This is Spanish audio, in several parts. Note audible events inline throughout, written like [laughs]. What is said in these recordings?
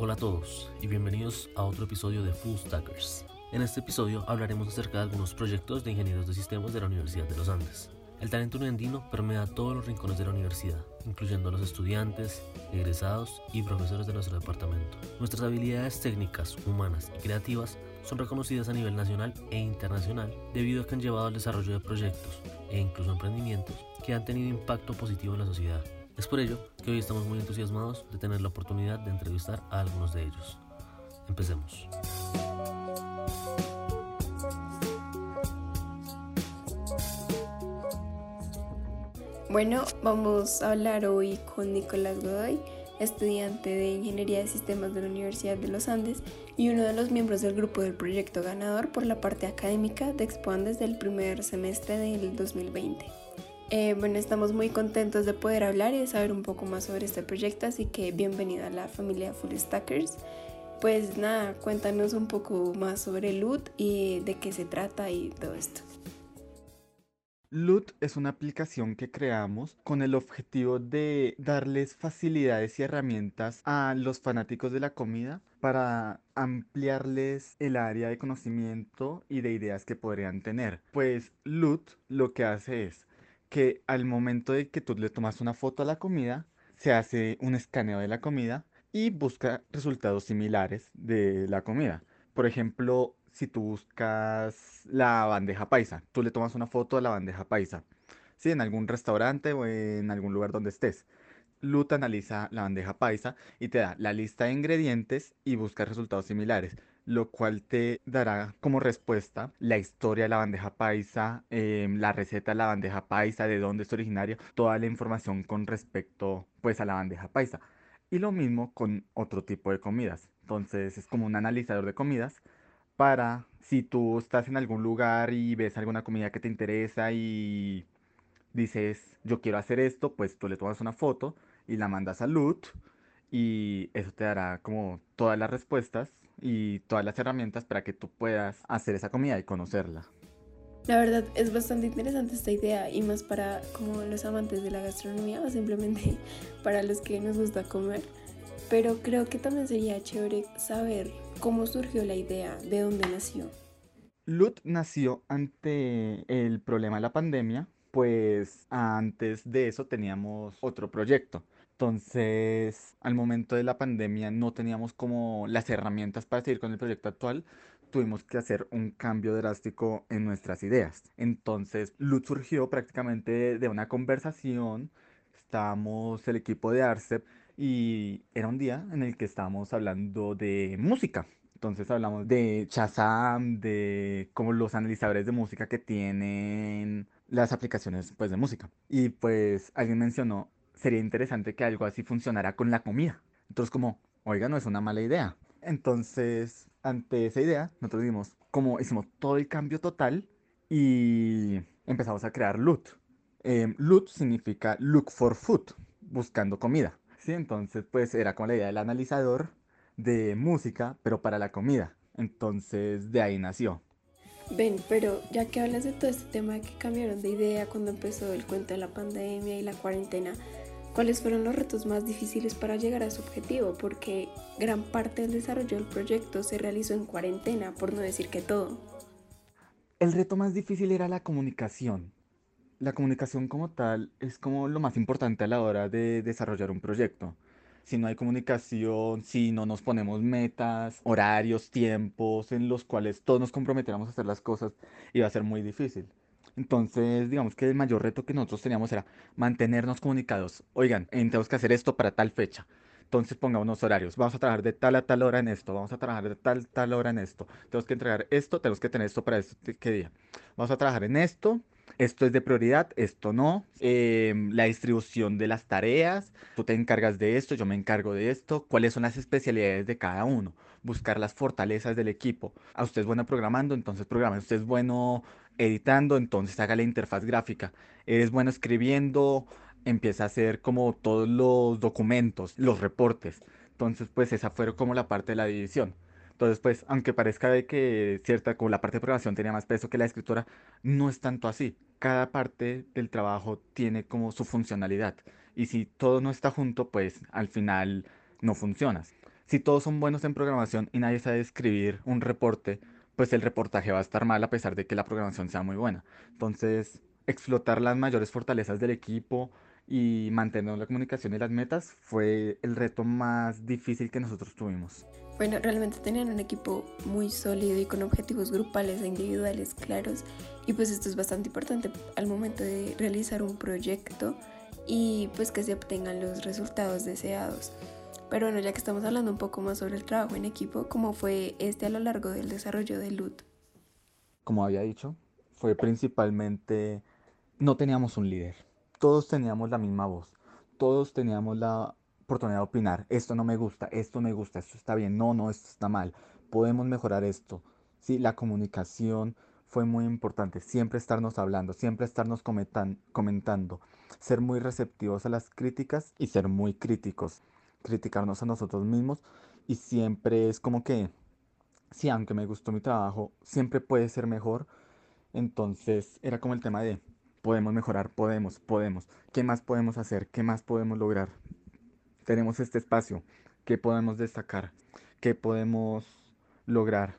Hola a todos y bienvenidos a otro episodio de Full Stackers. En este episodio hablaremos acerca de algunos proyectos de ingenieros de sistemas de la Universidad de los Andes. El talento andino permea todos los rincones de la universidad, incluyendo a los estudiantes, egresados y profesores de nuestro departamento. Nuestras habilidades técnicas, humanas y creativas son reconocidas a nivel nacional e internacional debido a que han llevado al desarrollo de proyectos e incluso emprendimientos que han tenido impacto positivo en la sociedad. Es por ello que hoy estamos muy entusiasmados de tener la oportunidad de entrevistar a algunos de ellos. Empecemos. Bueno, vamos a hablar hoy con Nicolás Godoy, estudiante de Ingeniería de Sistemas de la Universidad de los Andes y uno de los miembros del grupo del proyecto ganador por la parte académica de Expoan desde el primer semestre del 2020. Eh, bueno, estamos muy contentos de poder hablar y de saber un poco más sobre este proyecto, así que bienvenido a la familia Full Stackers. Pues nada, cuéntanos un poco más sobre LUT y de qué se trata y todo esto. LUT es una aplicación que creamos con el objetivo de darles facilidades y herramientas a los fanáticos de la comida para ampliarles el área de conocimiento y de ideas que podrían tener. Pues LUT lo que hace es que al momento de que tú le tomas una foto a la comida, se hace un escaneo de la comida y busca resultados similares de la comida. Por ejemplo, si tú buscas la bandeja paisa, tú le tomas una foto a la bandeja paisa, ¿sí? En algún restaurante o en algún lugar donde estés. LUT analiza la bandeja paisa y te da la lista de ingredientes y busca resultados similares, lo cual te dará como respuesta la historia de la bandeja paisa, em, la receta de la bandeja paisa, de dónde es originario, toda la información con respecto pues a la bandeja paisa. Y lo mismo con otro tipo de comidas. Entonces es como un analizador de comidas para si tú estás en algún lugar y ves alguna comida que te interesa y dices, yo quiero hacer esto, pues tú le tomas una foto y la mandas a LUT y eso te dará como todas las respuestas y todas las herramientas para que tú puedas hacer esa comida y conocerla. La verdad es bastante interesante esta idea y más para como los amantes de la gastronomía o simplemente [laughs] para los que nos gusta comer. Pero creo que también sería chévere saber ¿Cómo surgió la idea? ¿De dónde nació? LUT nació ante el problema de la pandemia, pues antes de eso teníamos otro proyecto. Entonces, al momento de la pandemia no teníamos como las herramientas para seguir con el proyecto actual. Tuvimos que hacer un cambio drástico en nuestras ideas. Entonces, LUT surgió prácticamente de una conversación. Estábamos el equipo de ARCEP y era un día en el que estábamos hablando de música. Entonces hablamos de Shazam, de como los analizadores de música que tienen las aplicaciones pues de música. Y pues alguien mencionó, sería interesante que algo así funcionara con la comida. Entonces como, oiga, no es una mala idea. Entonces, ante esa idea, nosotros dimos, como hicimos todo el cambio total y empezamos a crear LUT. Eh, LUT significa Look for Food, buscando comida. Sí, entonces pues era como la idea del analizador de música, pero para la comida. Entonces de ahí nació. Ven, pero ya que hablas de todo este tema de que cambiaron de idea cuando empezó el cuento de la pandemia y la cuarentena, ¿cuáles fueron los retos más difíciles para llegar a su objetivo? Porque gran parte del desarrollo del proyecto se realizó en cuarentena, por no decir que todo. El reto más difícil era la comunicación la comunicación como tal es como lo más importante a la hora de desarrollar un proyecto. Si no hay comunicación, si no nos ponemos metas, horarios, tiempos en los cuales todos nos comprometiéramos a hacer las cosas, iba a ser muy difícil. Entonces, digamos que el mayor reto que nosotros teníamos era mantenernos comunicados. Oigan, tenemos que hacer esto para tal fecha. Entonces pongamos unos horarios. Vamos a trabajar de tal a tal hora en esto. Vamos a trabajar de tal tal hora en esto. Tenemos que entregar esto. Tenemos que tener esto para este qué día. Vamos a trabajar en esto esto es de prioridad, esto no, em, la distribución de las tareas, tú te encargas de esto, yo me encargo de esto, cuáles son las especialidades de cada uno, buscar las fortalezas del equipo. A usted es bueno programando, entonces programa, usted es bueno editando, entonces haga la interfaz gráfica, eres bueno escribiendo, empieza a hacer como todos los documentos, los reportes. Entonces, pues esa fue como la parte de la división. Entonces, pues, aunque parezca de que cierta, como la parte de programación tenía más peso que la escritura, no es tanto así cada parte del trabajo tiene como su funcionalidad. Y si todo no está junto, pues al final no funcionas. Si todos son buenos en programación y nadie sabe escribir un reporte, pues el reportaje va a estar mal a pesar de que la programación sea muy buena. Entonces, explotar las mayores fortalezas del equipo y mantener la comunicación y las metas fue el reto más difícil que nosotros tuvimos. Bueno, realmente tenían un equipo muy sólido y con objetivos grupales e individuales claros y pues esto es bastante importante al momento de realizar un proyecto y pues que se obtengan los resultados deseados. Pero bueno, ya que estamos hablando un poco más sobre el trabajo en equipo, ¿cómo fue este a lo largo del desarrollo de LUT? Como había dicho, fue principalmente no teníamos un líder. Todos teníamos la misma voz. Todos teníamos la oportunidad de opinar. Esto no me gusta, esto me gusta, esto está bien, no, no, esto está mal. Podemos mejorar esto. Sí, la comunicación fue muy importante. Siempre estarnos hablando, siempre estarnos comentando. Ser muy receptivos a las críticas y ser muy críticos. Criticarnos a nosotros mismos y siempre es como que, sí, aunque me gustó mi trabajo, siempre puede ser mejor. Entonces era como el tema de, podemos mejorar, podemos, podemos. ¿Qué más podemos hacer? ¿Qué más podemos lograr? tenemos este espacio, qué podemos destacar, qué podemos lograr.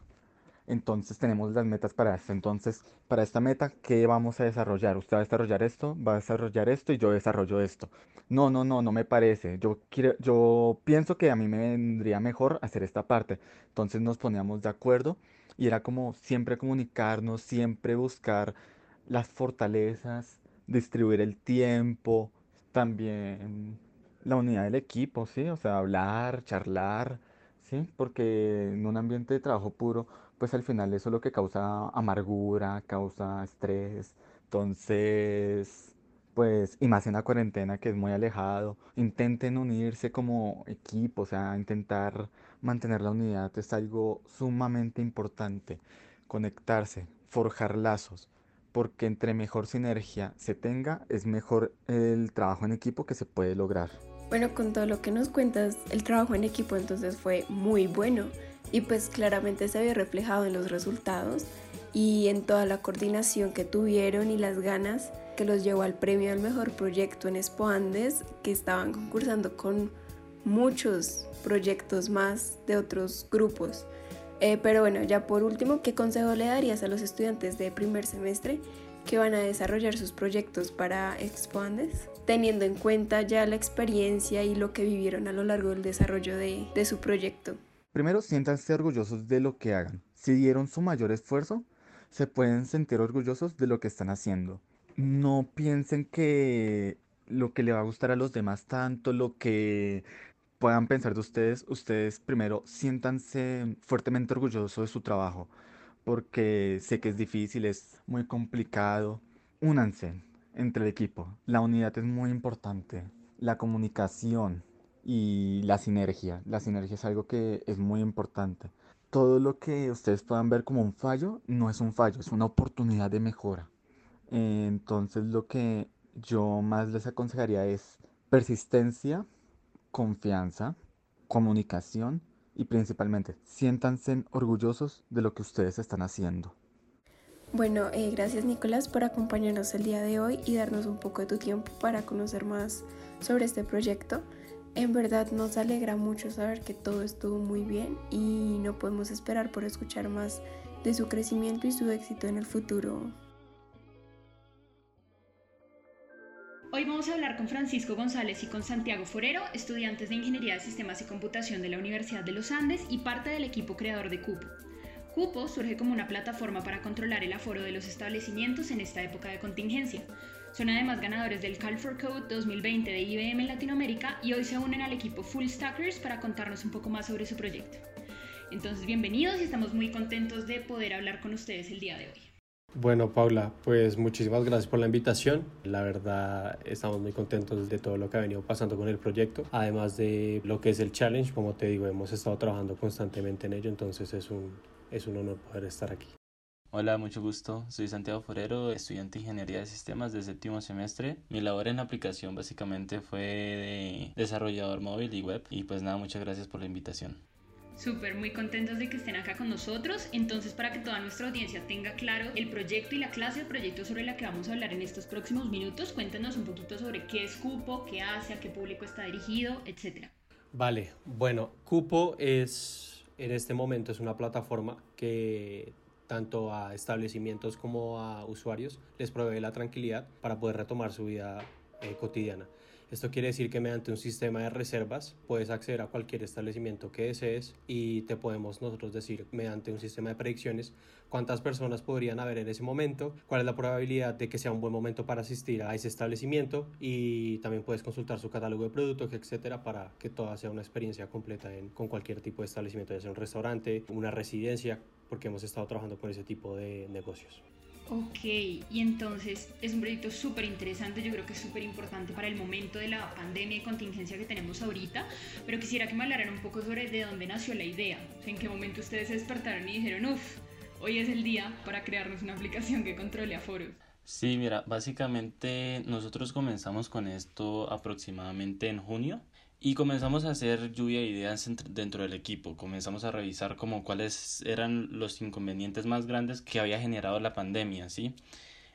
Entonces tenemos las metas para esto. Entonces, para esta meta, ¿qué vamos a desarrollar? Usted va a desarrollar esto, va a desarrollar esto y yo desarrollo esto. No, no, no, no me parece. Yo quiero, yo pienso que a mí me vendría mejor hacer esta parte. Entonces nos poníamos de acuerdo y era como siempre comunicarnos, siempre buscar las fortalezas, distribuir el tiempo, también la unidad del equipo, ¿sí? O sea, hablar, charlar, ¿sí? Porque en un ambiente de trabajo puro, pues al final eso es lo que causa amargura, causa estrés. Entonces, pues, y más en la cuarentena que es muy alejado, intenten unirse como equipo, o sea, intentar mantener la unidad es algo sumamente importante. Conectarse, forjar lazos porque entre mejor sinergia se tenga, es mejor el trabajo en equipo que se puede lograr. Bueno, con todo lo que nos cuentas, el trabajo en equipo entonces fue muy bueno y pues claramente se había reflejado en los resultados y en toda la coordinación que tuvieron y las ganas que los llevó al premio al mejor proyecto en Expo Andes, que estaban concursando con muchos proyectos más de otros grupos. Eh, pero bueno, ya por último, ¿qué consejo le darías a los estudiantes de primer semestre que van a desarrollar sus proyectos para Expo Andes? teniendo en cuenta ya la experiencia y lo que vivieron a lo largo del desarrollo de, de su proyecto. Primero, siéntanse orgullosos de lo que hagan. Si dieron su mayor esfuerzo, se pueden sentir orgullosos de lo que están haciendo. No piensen que lo que le va a gustar a los demás tanto, lo que puedan pensar de ustedes, ustedes primero siéntanse fuertemente orgullosos de su trabajo, porque sé que es difícil, es muy complicado. Únanse, entre el equipo. La unidad es muy importante. La comunicación y la sinergia. La sinergia es algo que es muy importante. Todo lo que ustedes puedan ver como un fallo no es un fallo, es una oportunidad de mejora. Entonces lo que yo más les aconsejaría es persistencia, confianza, comunicación y principalmente siéntanse orgullosos de lo que ustedes están haciendo. Bueno, eh, gracias Nicolás por acompañarnos el día de hoy y darnos un poco de tu tiempo para conocer más sobre este proyecto. En verdad nos alegra mucho saber que todo estuvo muy bien y no podemos esperar por escuchar más de su crecimiento y su éxito en el futuro. Hoy vamos a hablar con Francisco González y con Santiago Forero, estudiantes de Ingeniería de Sistemas y Computación de la Universidad de los Andes y parte del equipo creador de Cupo. Cupo surge como una plataforma para controlar el aforo de los establecimientos en esta época de contingencia. Son además ganadores del Call for Code 2020 de IBM en Latinoamérica y hoy se unen al equipo Full Stackers para contarnos un poco más sobre su proyecto. Entonces, bienvenidos y estamos muy contentos de poder hablar con ustedes el día de hoy. Bueno, Paula, pues muchísimas gracias por la invitación. La verdad, estamos muy contentos de todo lo que ha venido pasando con el proyecto. Además de lo que es el challenge, como te digo, hemos estado trabajando constantemente en ello, entonces es un, es un honor poder estar aquí. Hola, mucho gusto. Soy Santiago Forero, estudiante de Ingeniería de Sistemas de séptimo semestre. Mi labor en la aplicación básicamente fue de desarrollador móvil y web. Y pues nada, muchas gracias por la invitación. Súper, muy contentos de que estén acá con nosotros. Entonces, para que toda nuestra audiencia tenga claro el proyecto y la clase de proyecto sobre la que vamos a hablar en estos próximos minutos, cuéntenos un poquito sobre qué es Cupo, qué hace, a qué público está dirigido, etcétera. Vale, bueno, Cupo es en este momento es una plataforma que tanto a establecimientos como a usuarios les provee la tranquilidad para poder retomar su vida eh, cotidiana. Esto quiere decir que mediante un sistema de reservas puedes acceder a cualquier establecimiento que desees y te podemos nosotros decir mediante un sistema de predicciones cuántas personas podrían haber en ese momento, cuál es la probabilidad de que sea un buen momento para asistir a ese establecimiento y también puedes consultar su catálogo de productos, etcétera, para que toda sea una experiencia completa en, con cualquier tipo de establecimiento, ya sea un restaurante, una residencia, porque hemos estado trabajando con ese tipo de negocios. Ok, y entonces es un proyecto súper interesante, yo creo que es súper importante para el momento de la pandemia y contingencia que tenemos ahorita, pero quisiera que me hablaran un poco sobre de dónde nació la idea, en qué momento ustedes se despertaron y dijeron, uff, hoy es el día para crearnos una aplicación que controle a foros. Sí, mira, básicamente nosotros comenzamos con esto aproximadamente en junio y comenzamos a hacer lluvia de ideas dentro del equipo. Comenzamos a revisar como cuáles eran los inconvenientes más grandes que había generado la pandemia, ¿sí?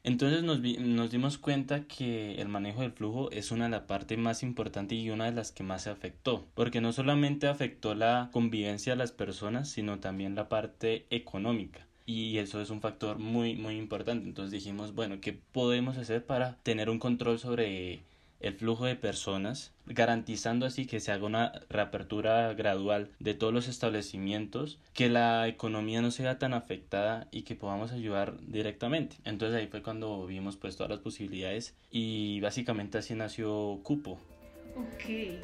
Entonces nos, nos dimos cuenta que el manejo del flujo es una de las partes más importantes y una de las que más se afectó, porque no solamente afectó la convivencia de las personas, sino también la parte económica y eso es un factor muy muy importante entonces dijimos bueno qué podemos hacer para tener un control sobre el flujo de personas, garantizando así que se haga una reapertura gradual de todos los establecimientos, que la economía no sea tan afectada y que podamos ayudar directamente. Entonces ahí fue cuando vimos pues todas las posibilidades y básicamente así nació Cupo. Ok.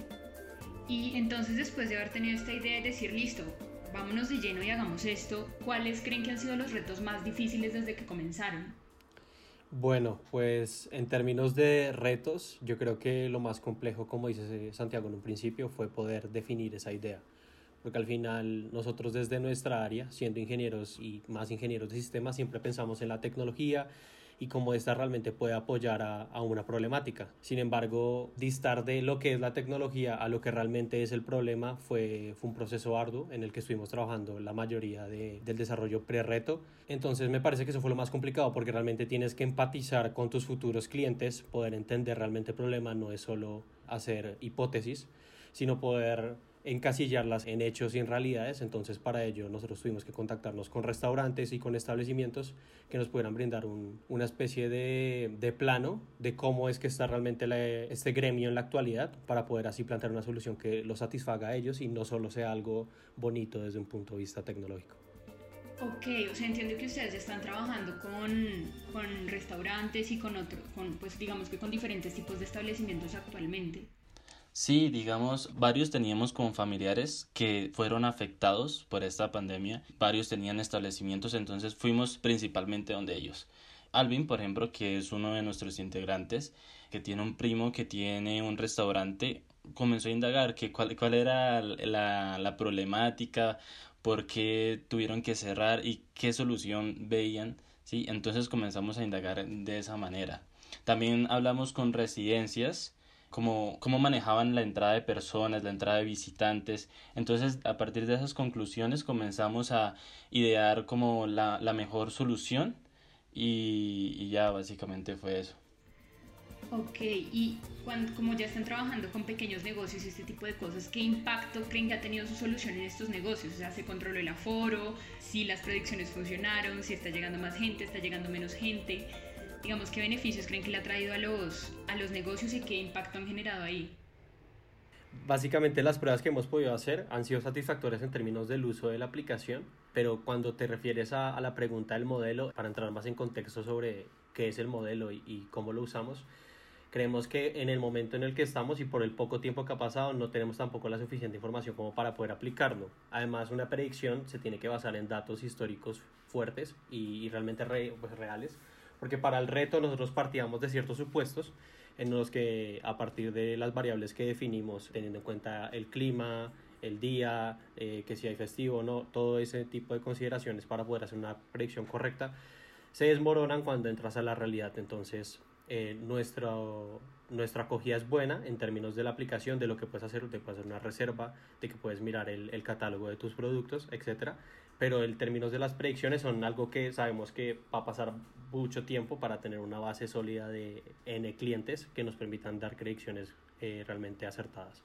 Y entonces después de haber tenido esta idea de decir listo, vámonos de lleno y hagamos esto, ¿cuáles creen que han sido los retos más difíciles desde que comenzaron? Bueno, pues en términos de retos, yo creo que lo más complejo, como dice Santiago en un principio, fue poder definir esa idea. Porque al final nosotros desde nuestra área, siendo ingenieros y más ingenieros de sistemas, siempre pensamos en la tecnología y cómo esta realmente puede apoyar a, a, una problemática. Sin embargo, distar de lo que es la tecnología a lo que realmente es el problema fue, fue un proceso arduo en el que estuvimos trabajando la mayoría de, del desarrollo pre-reto. Entonces me parece que eso fue lo más complicado porque realmente tienes que empatizar con tus futuros clientes, poder entender realmente el problema, no es solo hacer hipótesis, sino poder encasillarlas en hechos y en realidades, entonces para ello nosotros tuvimos que contactarnos con restaurantes y con establecimientos que nos pudieran brindar un, una especie de, plano de cómo es que está realmente este gremio en la actualidad para poder así plantear una solución que lo satisfaga a ellos y no solo sea algo bonito desde un punto de vista tecnológico. Ok, o sea, entiendo que ustedes están trabajando con, con restaurantes y con otros, con, pues digamos que con diferentes tipos de establecimientos actualmente. Sí, digamos, varios teníamos como familiares que fueron afectados por esta pandemia, varios tenían establecimientos, entonces fuimos principalmente donde ellos. Alvin, por ejemplo, que es uno de nuestros integrantes, que tiene un primo que tiene un restaurante, comenzó a indagar que cuál, cuál era la, la problemática, por qué tuvieron que cerrar y qué solución veían, ¿sí? Entonces comenzamos a indagar de esa manera. También hablamos con residencias, cómo, cómo manejaban la entrada de personas, la entrada de visitantes. Entonces, a partir de esas conclusiones comenzamos a idear como la, la mejor solución y, y ya básicamente fue eso. Ok, y cuando, como ya están trabajando con pequeños negocios y este tipo de cosas, ¿qué impacto creen que ha tenido su solución en estos negocios? O sea, ¿se controló el aforo? ¿Si las predicciones funcionaron? ¿Si está llegando más gente? ¿Está llegando menos gente? Digamos, qué beneficios creen que le ha traído a los, a los negocios y qué impacto han generado ahí? Básicamente las pruebas que hemos podido hacer han sido satisfactorias en términos del uso de la aplicación, pero cuando te refieres a, a la pregunta del modelo, para entrar más en contexto sobre qué es el modelo y, y cómo lo usamos, creemos que en el momento en el que estamos y por el poco tiempo que ha pasado no tenemos tampoco la suficiente información como para poder aplicarlo. Además, una predicción se tiene que basar en datos históricos fuertes y, y realmente re, pues, reales porque para el reto nosotros partíamos de ciertos supuestos en los que a partir de las variables que definimos, teniendo en cuenta el clima, el día, eh, que si hay festivo o no, todo ese tipo de consideraciones para poder hacer una predicción correcta, se desmoronan cuando entras a la realidad. Entonces, eh, nuestro, nuestra acogida es buena en términos de la aplicación, de lo que puedes hacer, de puedes hacer una reserva, de que puedes mirar el, el catálogo de tus productos, etcétera pero en términos de las predicciones son algo que sabemos que va a pasar mucho tiempo para tener una base sólida de N clientes que nos permitan dar predicciones eh, realmente acertadas.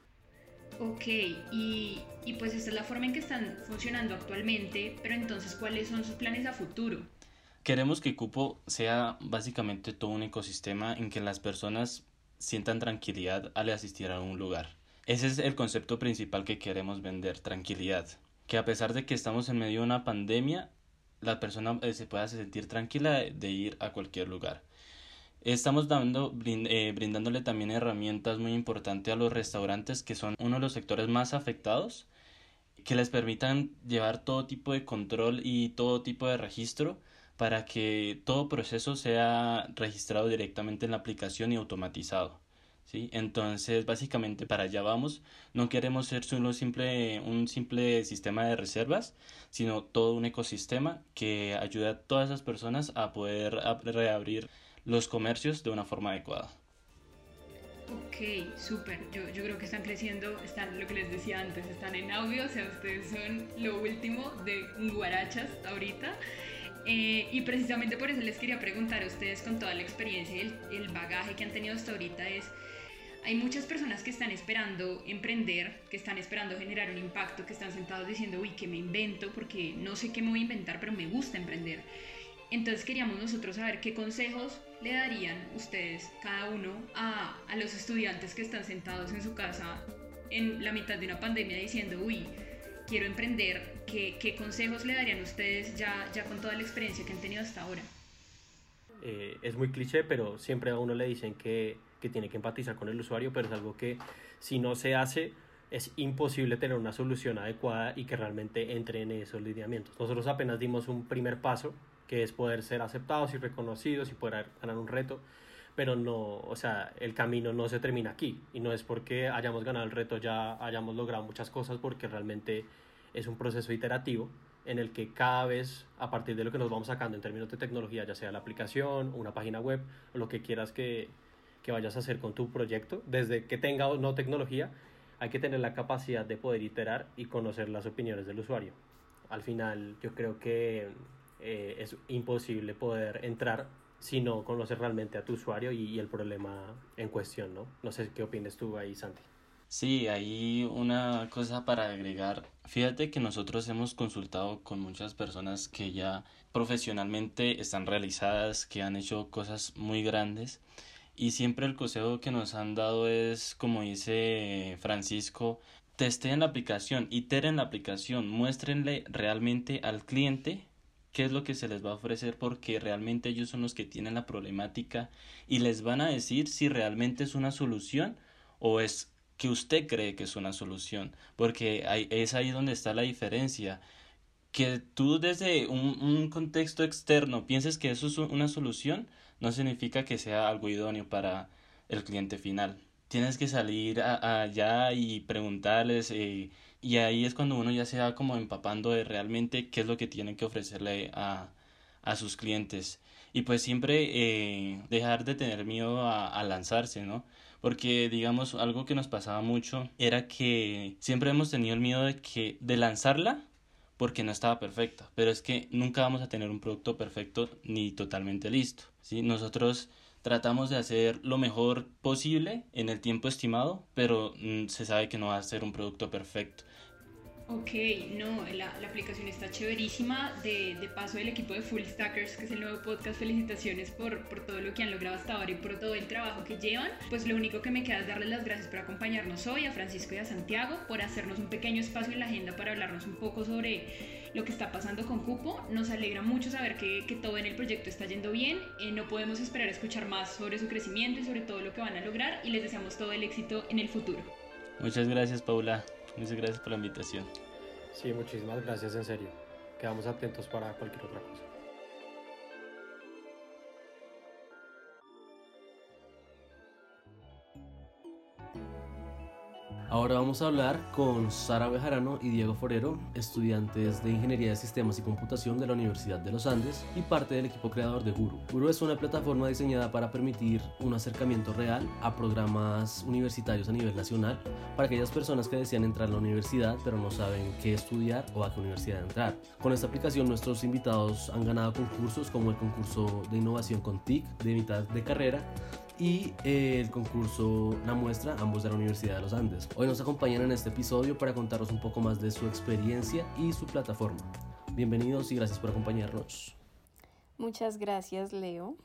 Ok, y, y pues esta es la forma en que están funcionando actualmente, pero entonces, ¿cuáles son sus planes a futuro? Queremos que Cupo sea básicamente todo un ecosistema en que las personas sientan tranquilidad al asistir a un lugar. Ese es el concepto principal que queremos vender, tranquilidad. Que a pesar de que estamos en medio de una pandemia, la persona eh, se pueda sentir tranquila de ir a cualquier lugar. Estamos dando, eh, brindándole también herramientas muy importantes a los restaurantes que son uno de los sectores más afectados, que les permitan llevar todo tipo de control y todo tipo de registro para que todo proceso sea registrado directamente en la aplicación y automatizado. ¿Sí? Entonces, básicamente para allá vamos. No queremos ser solo simple, un simple sistema de reservas, sino todo un ecosistema que ayude a todas esas personas a poder reabrir los comercios de una forma adecuada. Ok, súper. Yo, yo creo que están creciendo, están, lo que les decía antes, están en audio, o sea, ustedes son lo último de guarachas ahorita. Eh, y precisamente por eso les quería preguntar a ustedes con toda la experiencia y el, el, bagaje que han tenido hasta ahorita es, hay muchas personas que están esperando emprender, que están esperando generar un impacto, que están sentados diciendo, uy, ¿qué me invento? Porque no sé qué me voy a inventar, pero me gusta emprender. Entonces queríamos nosotros saber qué consejos le darían ustedes, cada uno, a, a los estudiantes que están sentados en su casa en la mitad de una pandemia diciendo, uy, quiero emprender, ¿qué, ¿qué, consejos le darían ustedes ya, ya con toda la experiencia que han tenido hasta ahora? Eh, es muy cliché, pero siempre a uno le dicen que, que tiene que empatizar con el usuario, pero es algo que si no se hace es imposible tener una solución adecuada y que realmente entre en esos lineamientos. Nosotros apenas dimos un primer paso, que es poder ser aceptados y reconocidos y poder ganar un reto, pero no, o sea, el camino no se termina aquí y no es porque hayamos ganado el reto ya hayamos logrado muchas cosas porque realmente es un proceso iterativo en el que cada vez a partir de lo que nos vamos sacando en términos de tecnología, ya sea la aplicación, una página web lo que quieras que, que vayas a hacer con tu proyecto, desde que tenga o no tecnología, hay que tener la capacidad de poder iterar y conocer las opiniones del usuario. Al final yo creo que eh, es imposible poder entrar si no conoces realmente a tu usuario y, y, el problema en cuestión, ¿no? No sé qué opinas tú ahí, Santi. Sí, hay una cosa para agregar. Fíjate que nosotros hemos consultado con muchas personas que ya profesionalmente están realizadas, que han hecho cosas muy grandes y siempre el consejo que nos han dado es, como dice Francisco, testeen la aplicación, iteren la aplicación, muéstrenle realmente al cliente qué es lo que se les va a ofrecer porque realmente ellos son los que tienen la problemática y les van a decir si realmente es una solución o es que usted cree que es una solución porque hay, es ahí donde está la diferencia. Que tú desde un, un contexto externo pienses que eso es una solución no significa que sea algo idóneo para el cliente final tienes que salir allá y preguntarles eh, y ahí es cuando uno ya se va como empapando de realmente qué es lo que tiene que ofrecerle a, a sus clientes y pues siempre eh, dejar de tener miedo a, a, lanzarse, ¿no? Porque digamos algo que nos pasaba mucho era que siempre hemos tenido el miedo de que de lanzarla porque no estaba perfecta, pero es que nunca vamos a tener un producto perfecto ni totalmente listo, ¿sí? Nosotros tratamos de hacer lo mejor posible en el tiempo estimado, pero mm, se sabe que no va a ser un producto perfecto. Ok, no, la, la, aplicación está chéverísima. De, de, paso, el equipo de Full Stackers, que es el nuevo podcast, felicitaciones por, por todo lo que han logrado hasta ahora y por todo el trabajo que llevan. Pues lo único que me queda es darles las gracias por acompañarnos hoy, a Francisco y a Santiago, por hacernos un pequeño espacio en la agenda para hablarnos un poco sobre lo que está pasando con Cupo. Nos alegra mucho saber que, que todo en el proyecto está yendo bien. Eh, no podemos esperar a escuchar más sobre su crecimiento y sobre todo lo que van a lograr y les deseamos todo el éxito en el futuro. Muchas gracias, Paula. Muchas gracias por la invitación. Sí, muchísimas gracias, en serio. Quedamos atentos para cualquier otra cosa. Ahora vamos a hablar con Sara Bejarano y Diego Forero, estudiantes de Ingeniería de Sistemas y Computación de la Universidad de los Andes y parte del equipo creador de Guru. Guru es una plataforma diseñada para permitir un acercamiento real a programas universitarios a nivel nacional para aquellas personas que desean entrar a la universidad pero no saben qué estudiar o a qué universidad entrar. Con esta aplicación nuestros invitados han ganado concursos como el concurso de innovación con TIC de mitad de carrera y eh, el concurso La Muestra, ambos de la Universidad de los Andes. Hoy nos acompañan en este episodio para contarnos un poco más de su experiencia y su plataforma. Bienvenidos y gracias por acompañarnos. Muchas gracias, Leo.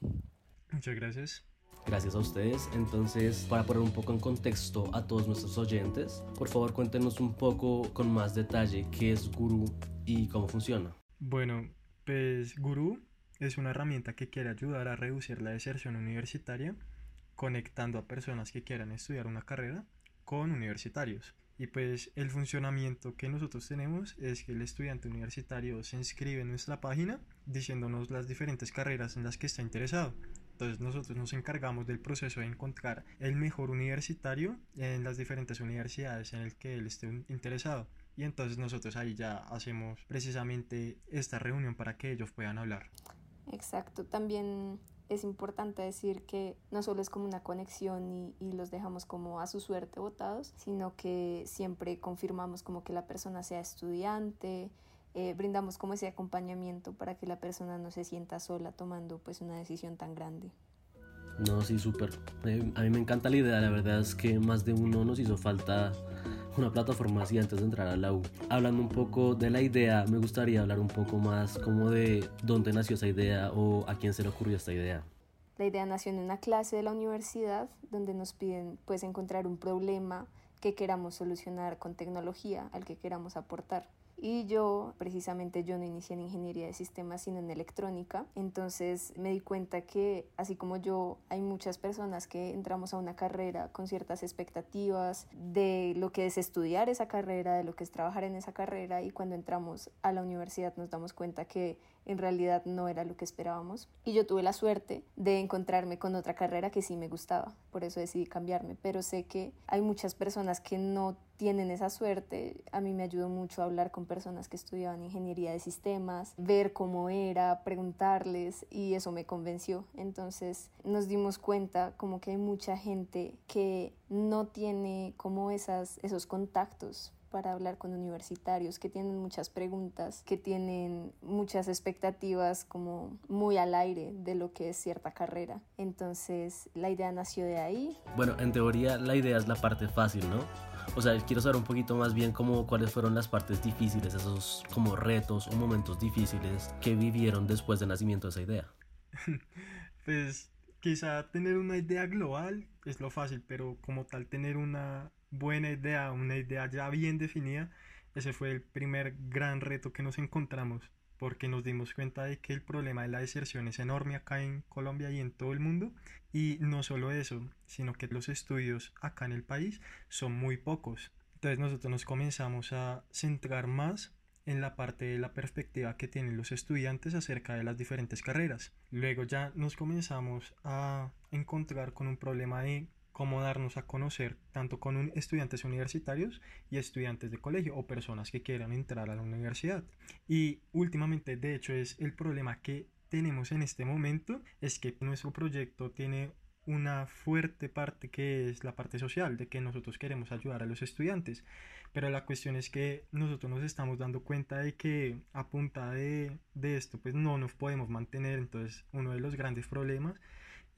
Muchas gracias. Gracias a ustedes. Entonces, para poner un poco en contexto a todos nuestros oyentes, por favor cuéntenos un poco con más detalle qué es Guru y cómo funciona. Bueno, pues Guru es una herramienta que quiere ayudar a reducir la deserción universitaria conectando a personas que quieran estudiar una carrera con universitarios. Y pues el funcionamiento que nosotros tenemos es que el estudiante universitario se inscribe en nuestra página diciéndonos las diferentes carreras en las que está interesado. Entonces nosotros nos encargamos del proceso de encontrar el mejor universitario en las diferentes universidades en el que él esté interesado. Y entonces nosotros ahí ya hacemos precisamente esta reunión para que ellos puedan hablar. Exacto, también es importante decir que no solo es como una conexión y, y, los dejamos como a su suerte votados, sino que siempre confirmamos como que la persona sea estudiante, eh, brindamos como ese acompañamiento para que la persona no se sienta sola tomando pues una decisión tan grande. No, sí, súper. Eh, a mí me encanta la idea, la verdad es que más de uno nos hizo falta una plataforma así antes de entrar a la U. Hablando un poco de la idea, me gustaría hablar un poco más como de dónde nació esa idea o a quién se le ocurrió esta idea. La idea nació en una clase de la universidad donde nos piden pues encontrar un problema que queramos solucionar con tecnología al que queramos aportar. Y yo, precisamente yo no inicié en ingeniería de sistemas, sino en electrónica. Entonces me di cuenta que, así como yo, hay muchas personas que entramos a una carrera con ciertas expectativas de lo que es estudiar esa carrera, de lo que es trabajar en esa carrera, y cuando entramos a la universidad nos damos cuenta que en realidad no era lo que esperábamos. Y yo tuve la suerte de encontrarme con otra carrera que sí me gustaba, por eso decidí cambiarme, pero sé que hay muchas personas que no tienen esa suerte. A mí me ayudó mucho hablar con personas que estudiaban ingeniería de sistemas, ver cómo era, preguntarles y eso me convenció. Entonces nos dimos cuenta como que hay mucha gente que no tiene como esas, esos contactos para hablar con universitarios que tienen muchas preguntas, que tienen muchas expectativas como muy al aire de lo que es cierta carrera. Entonces la idea nació de ahí. Bueno, en teoría la idea es la parte fácil, ¿no? O sea, quiero saber un poquito más bien como cuáles fueron las partes difíciles, esos como retos o momentos difíciles que vivieron después del nacimiento de esa idea. [laughs] pues quizá tener una idea global es lo fácil, pero como tal tener una buena idea, una idea ya bien definida, ese fue el primer gran reto que nos encontramos, porque nos dimos cuenta de que el problema de la deserción es enorme acá en Colombia y en todo el mundo, y no solo eso, sino que los estudios acá en el país son muy pocos. Entonces nosotros nos comenzamos a centrar más en la parte de la perspectiva que tienen los estudiantes acerca de las diferentes carreras. Luego ya nos comenzamos a encontrar con un problema de cómo darnos a conocer tanto con estudiantes universitarios y estudiantes de colegio o personas que quieran entrar a la universidad. Y últimamente, de hecho, es el problema que tenemos en este momento, es que nuestro proyecto tiene una fuerte parte que es la parte social, de que nosotros queremos ayudar a los estudiantes. Pero la cuestión es que nosotros nos estamos dando cuenta de que a punta de, de esto pues no nos podemos mantener. Entonces uno de los grandes problemas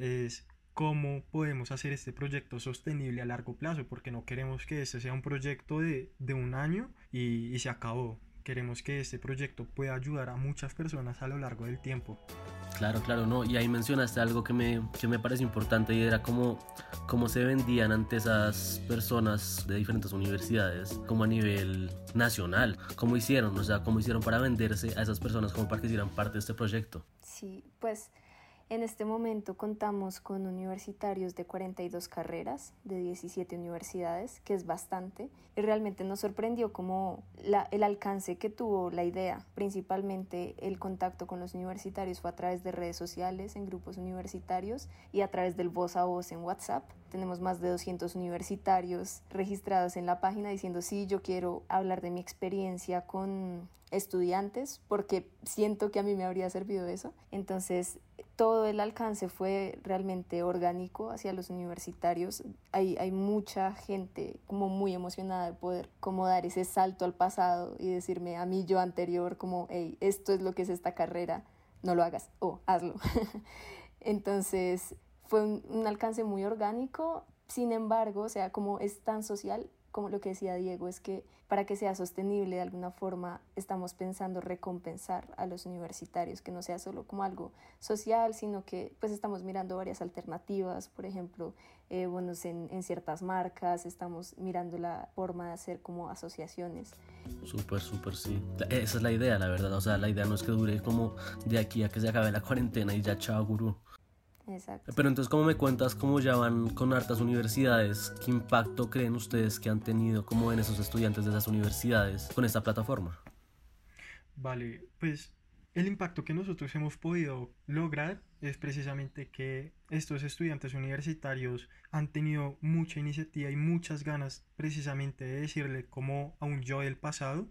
es cómo podemos hacer este proyecto sostenible a largo plazo, porque no queremos que este sea un proyecto de, de un año y, y, se acabó. Queremos que este proyecto pueda ayudar a muchas personas a lo largo del tiempo. Claro, claro, no. Y ahí mencionaste algo que me, que me parece importante y era cómo, cómo se vendían ante esas personas de diferentes universidades, como a nivel nacional. ¿Cómo hicieron? O sea, ¿cómo hicieron para venderse a esas personas como para que hicieran parte de este proyecto? Sí, pues en este momento contamos con universitarios de 42 carreras, de 17 universidades, que es bastante, y realmente nos sorprendió como la, el alcance que tuvo la idea. Principalmente el contacto con los universitarios fue a través de redes sociales, en grupos universitarios y a través del voz a voz en WhatsApp. Tenemos más de 200 universitarios registrados en la página diciendo, sí, yo quiero hablar de mi experiencia con estudiantes porque siento que a mí me habría servido eso. Entonces, todo el alcance fue realmente orgánico hacia los universitarios. Hay, hay mucha gente como muy emocionada de poder como dar ese salto al pasado y decirme a mí yo anterior como, hey, esto es lo que es esta carrera, no lo hagas o hazlo. [laughs] Entonces fue un, un alcance muy orgánico, sin embargo, o sea, como es tan social, como lo que decía Diego, es que para que sea sostenible de alguna forma estamos pensando recompensar a los universitarios, que no sea solo como algo social, sino que pues estamos mirando varias alternativas, por ejemplo, eh, bonos en, en, ciertas marcas, estamos mirando la forma de hacer como asociaciones. Súper, súper, sí. Esa es la idea, la verdad. O sea, la idea no es que dure como de aquí a que se acabe la cuarentena y ya chao, gurú. Exacto. Pero entonces, ¿cómo me cuentas cómo ya van con hartas universidades? ¿Qué impacto creen ustedes que han tenido como en esos estudiantes de esas universidades con esta plataforma? Vale, pues el impacto que nosotros hemos podido lograr es precisamente que estos estudiantes universitarios han tenido mucha iniciativa y muchas ganas precisamente de decirle como a un yo del pasado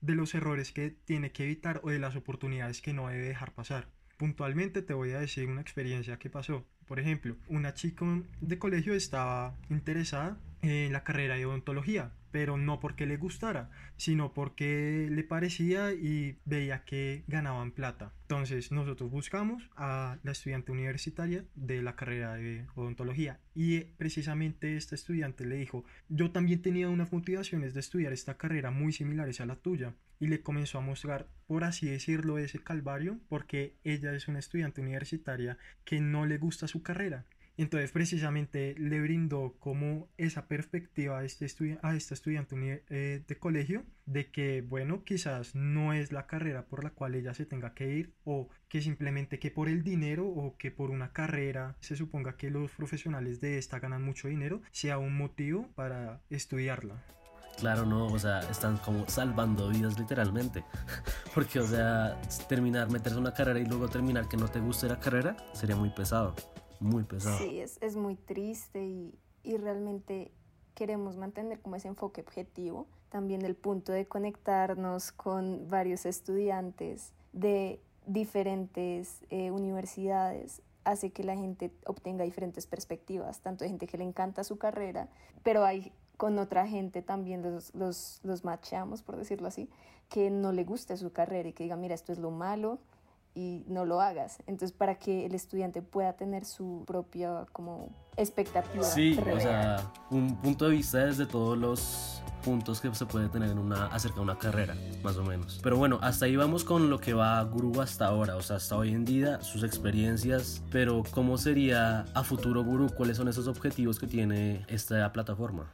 de los errores que tiene que evitar o de las oportunidades que no debe dejar pasar. Puntualmente te voy a decir una experiencia que pasó. Por ejemplo, una chica de colegio estaba interesada en la carrera de odontología, pero no porque le gustara, sino porque le parecía y veía que ganaban plata. Entonces nosotros buscamos a la estudiante universitaria de la carrera de odontología y precisamente esta estudiante le dijo, yo también tenía unas motivaciones de estudiar esta carrera muy similares a la tuya y le comenzó a mostrar, por así decirlo, ese calvario porque ella es una estudiante universitaria que no le gusta su carrera entonces precisamente le brindó como esa perspectiva a, este esta estudiante eh, de colegio de que, bueno, quizás no es la carrera por la cual ella se tenga que ir o que simplemente que por el dinero o que por una carrera se suponga que los profesionales de esta ganan mucho dinero sea un motivo para estudiarla. Claro, no, o sea, están como salvando vidas literalmente. [laughs] Porque, o sea, terminar, meterse una carrera y luego terminar que no te guste la carrera sería muy pesado muy pesado. Sí, es, es muy triste y, y, realmente queremos mantener como ese enfoque objetivo. También el punto de conectarnos con varios estudiantes de diferentes eh, universidades hace que la gente obtenga diferentes perspectivas, tanto de gente que le encanta su carrera, pero hay con otra gente también los, los, los machamos, por decirlo así, que no le guste su carrera y que diga, mira, esto es lo malo, y no lo hagas. Entonces, para que el estudiante pueda tener su propia como expectativa. Sí, o sea, un punto de vista desde todos los puntos que se puede tener en una, acerca de una carrera, más o menos. Pero bueno, hasta ahí vamos con lo que va Guru hasta ahora, o sea, hasta hoy en día, sus experiencias, pero ¿cómo sería a futuro Guru? ¿Cuáles son esos objetivos que tiene esta plataforma?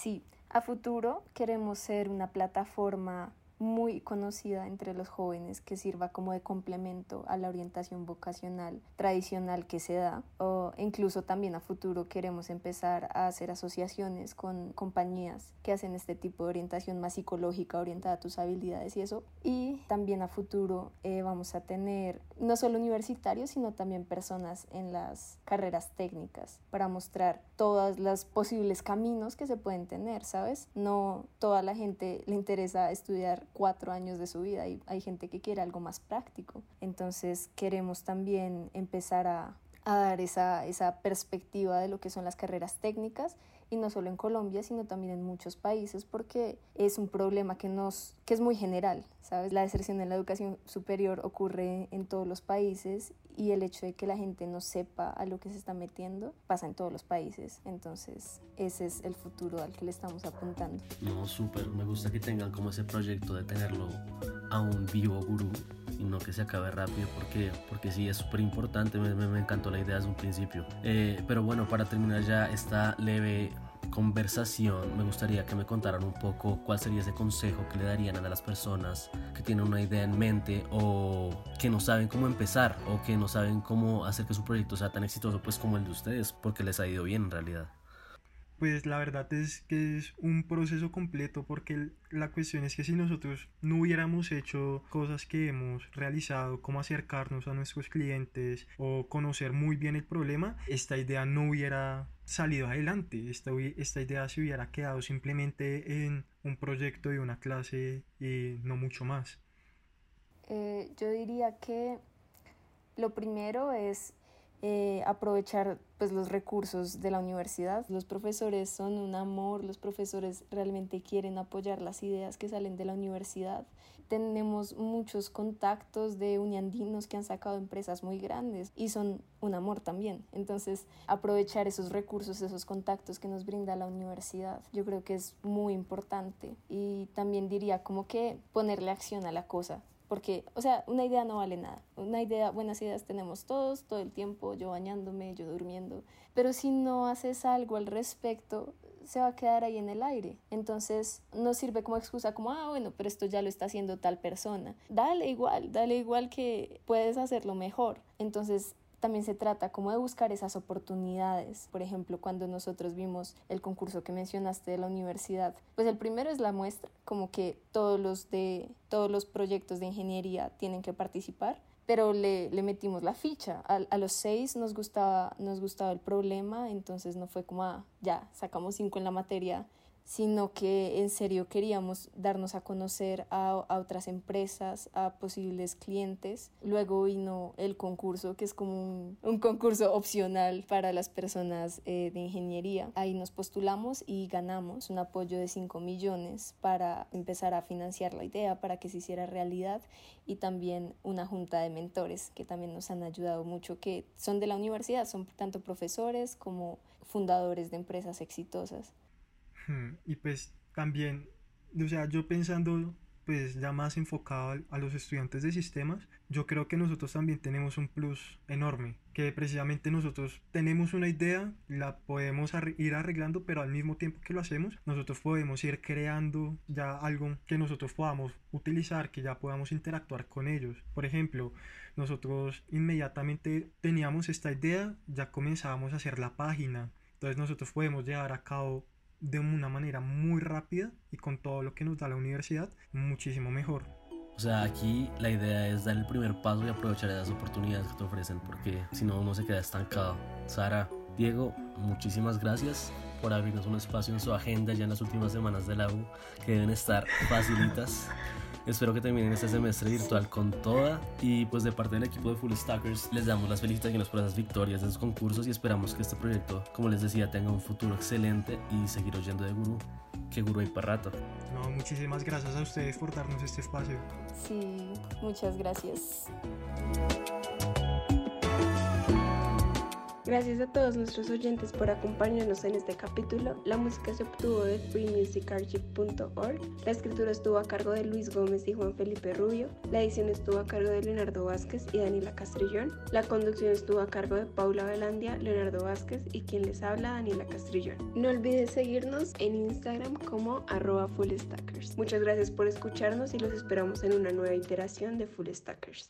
Sí, a futuro queremos ser una plataforma muy conocida entre los jóvenes que sirva como de complemento a la orientación vocacional tradicional que se da o incluso también a futuro queremos empezar a hacer asociaciones con compañías que hacen este tipo de orientación más psicológica orientada a tus habilidades y eso. Y también a futuro eh, vamos a tener no solo universitarios sino también personas en las carreras técnicas para mostrar todos los posibles caminos que se pueden tener sabes no toda la gente le interesa estudiar cuatro años de su vida y hay gente que quiere algo más práctico. Entonces queremos también empezar a, a dar esa, esa perspectiva de lo que son las carreras técnicas y no solo en Colombia, sino también en muchos países, porque es un problema que, nos, que es muy general, ¿sabes? La deserción en la educación superior ocurre en todos los países y el hecho de que la gente no sepa a lo que se está metiendo pasa en todos los países. Entonces, ese es el futuro al que le estamos apuntando. No, súper, me gusta que tengan como ese proyecto de tenerlo a un vivo gurú y no que se acabe rápido porque, porque sí, es súper importante, me, me, encantó la idea desde un principio. Eh, pero bueno, para terminar ya esta leve conversación, me gustaría que me contaran un poco cuál sería ese consejo que le darían a las personas que tienen una idea en mente o que no saben cómo empezar o que no saben cómo hacer que su proyecto sea tan exitoso pues como el de ustedes, porque les ha ido bien en realidad. Pues la verdad es que es un proceso completo porque la cuestión es que si nosotros no hubiéramos hecho cosas que hemos realizado, como acercarnos a nuestros clientes o conocer muy bien el problema, esta idea no hubiera salido adelante, esta, esta idea se hubiera quedado simplemente en un proyecto de una clase y no mucho más. Eh, yo diría que lo primero es eh, aprovechar pues, los recursos de la universidad. Los profesores son un amor, los profesores realmente quieren apoyar las ideas que salen de la universidad tenemos muchos contactos de uniandinos que han sacado empresas muy grandes y son un amor también. Entonces, aprovechar esos recursos, esos contactos que nos brinda la universidad, yo creo que es muy importante. Y también diría como que ponerle acción a la cosa. Porque, o sea, una idea no vale nada. Una idea, buenas ideas tenemos todos, todo el tiempo, yo bañándome, yo durmiendo. Pero si no haces algo al respecto, se va a quedar ahí en el aire. Entonces no sirve como excusa como, ah, bueno, pero esto ya lo está haciendo tal persona. Dale igual, dale igual que puedes hacerlo mejor. Entonces también se trata como de buscar esas oportunidades. Por ejemplo, cuando nosotros vimos el concurso que mencionaste de la universidad, pues el primero es la muestra, como que todos los de todos los proyectos de ingeniería tienen que participar pero le, le metimos la ficha. A, a, los seis nos gustaba, nos gustaba el problema, entonces no fue como, ah, ya, sacamos cinco en la materia sino que en serio queríamos darnos a conocer a, a, otras empresas, a posibles clientes. Luego vino el concurso, que es como un, un concurso opcional para las personas eh, de ingeniería. Ahí nos postulamos y ganamos un apoyo de 5 millones para empezar a financiar la idea, para que se hiciera realidad y también una junta de mentores que también nos han ayudado mucho, que son de la universidad, son tanto profesores como fundadores de empresas exitosas. Y pues también, o sea, yo pensando pues ya más enfocado a los estudiantes de sistemas, yo creo que nosotros también tenemos un plus enorme, que precisamente nosotros tenemos una idea, la podemos ir arreglando, pero al mismo tiempo que lo hacemos, nosotros podemos ir creando ya algo que nosotros podamos utilizar, que ya podamos interactuar con ellos. Por ejemplo, nosotros inmediatamente teníamos esta idea, ya comenzábamos a hacer la página, entonces nosotros podemos llevar a cabo de una manera muy rápida y con todo lo que nos da la universidad, muchísimo mejor. O sea, aquí la idea es dar el primer paso y aprovechar esas oportunidades que te ofrecen, porque si no, uno se queda estancado. Sara, Diego, muchísimas gracias por abrirnos un espacio en su agenda ya en las últimas semanas de la U, que deben estar facilitas. [laughs] Espero que terminen este semestre virtual con toda y pues de parte del equipo de Full Stackers les damos las felicitaciones por esas victorias de sus concursos y esperamos que este proyecto, como les decía, tenga un futuro excelente y seguir oyendo de Guru, que Guru hay para rato. No, muchísimas gracias a ustedes por darnos este espacio. Sí, muchas gracias. Gracias a todos nuestros oyentes por acompañarnos en este capítulo. La música se obtuvo de freemusicarchive.org. La escritura estuvo a cargo de Luis Gómez y Juan Felipe Rubio. La edición estuvo a cargo de Leonardo Vázquez y Daniela Castrillón. La conducción estuvo a cargo de Paula Velandia, Leonardo Vázquez y quien les habla, Daniela Castrillón. No olvides seguirnos en Instagram como arroba fullstackers. Muchas gracias por escucharnos y los esperamos en una nueva iteración de Full Stackers.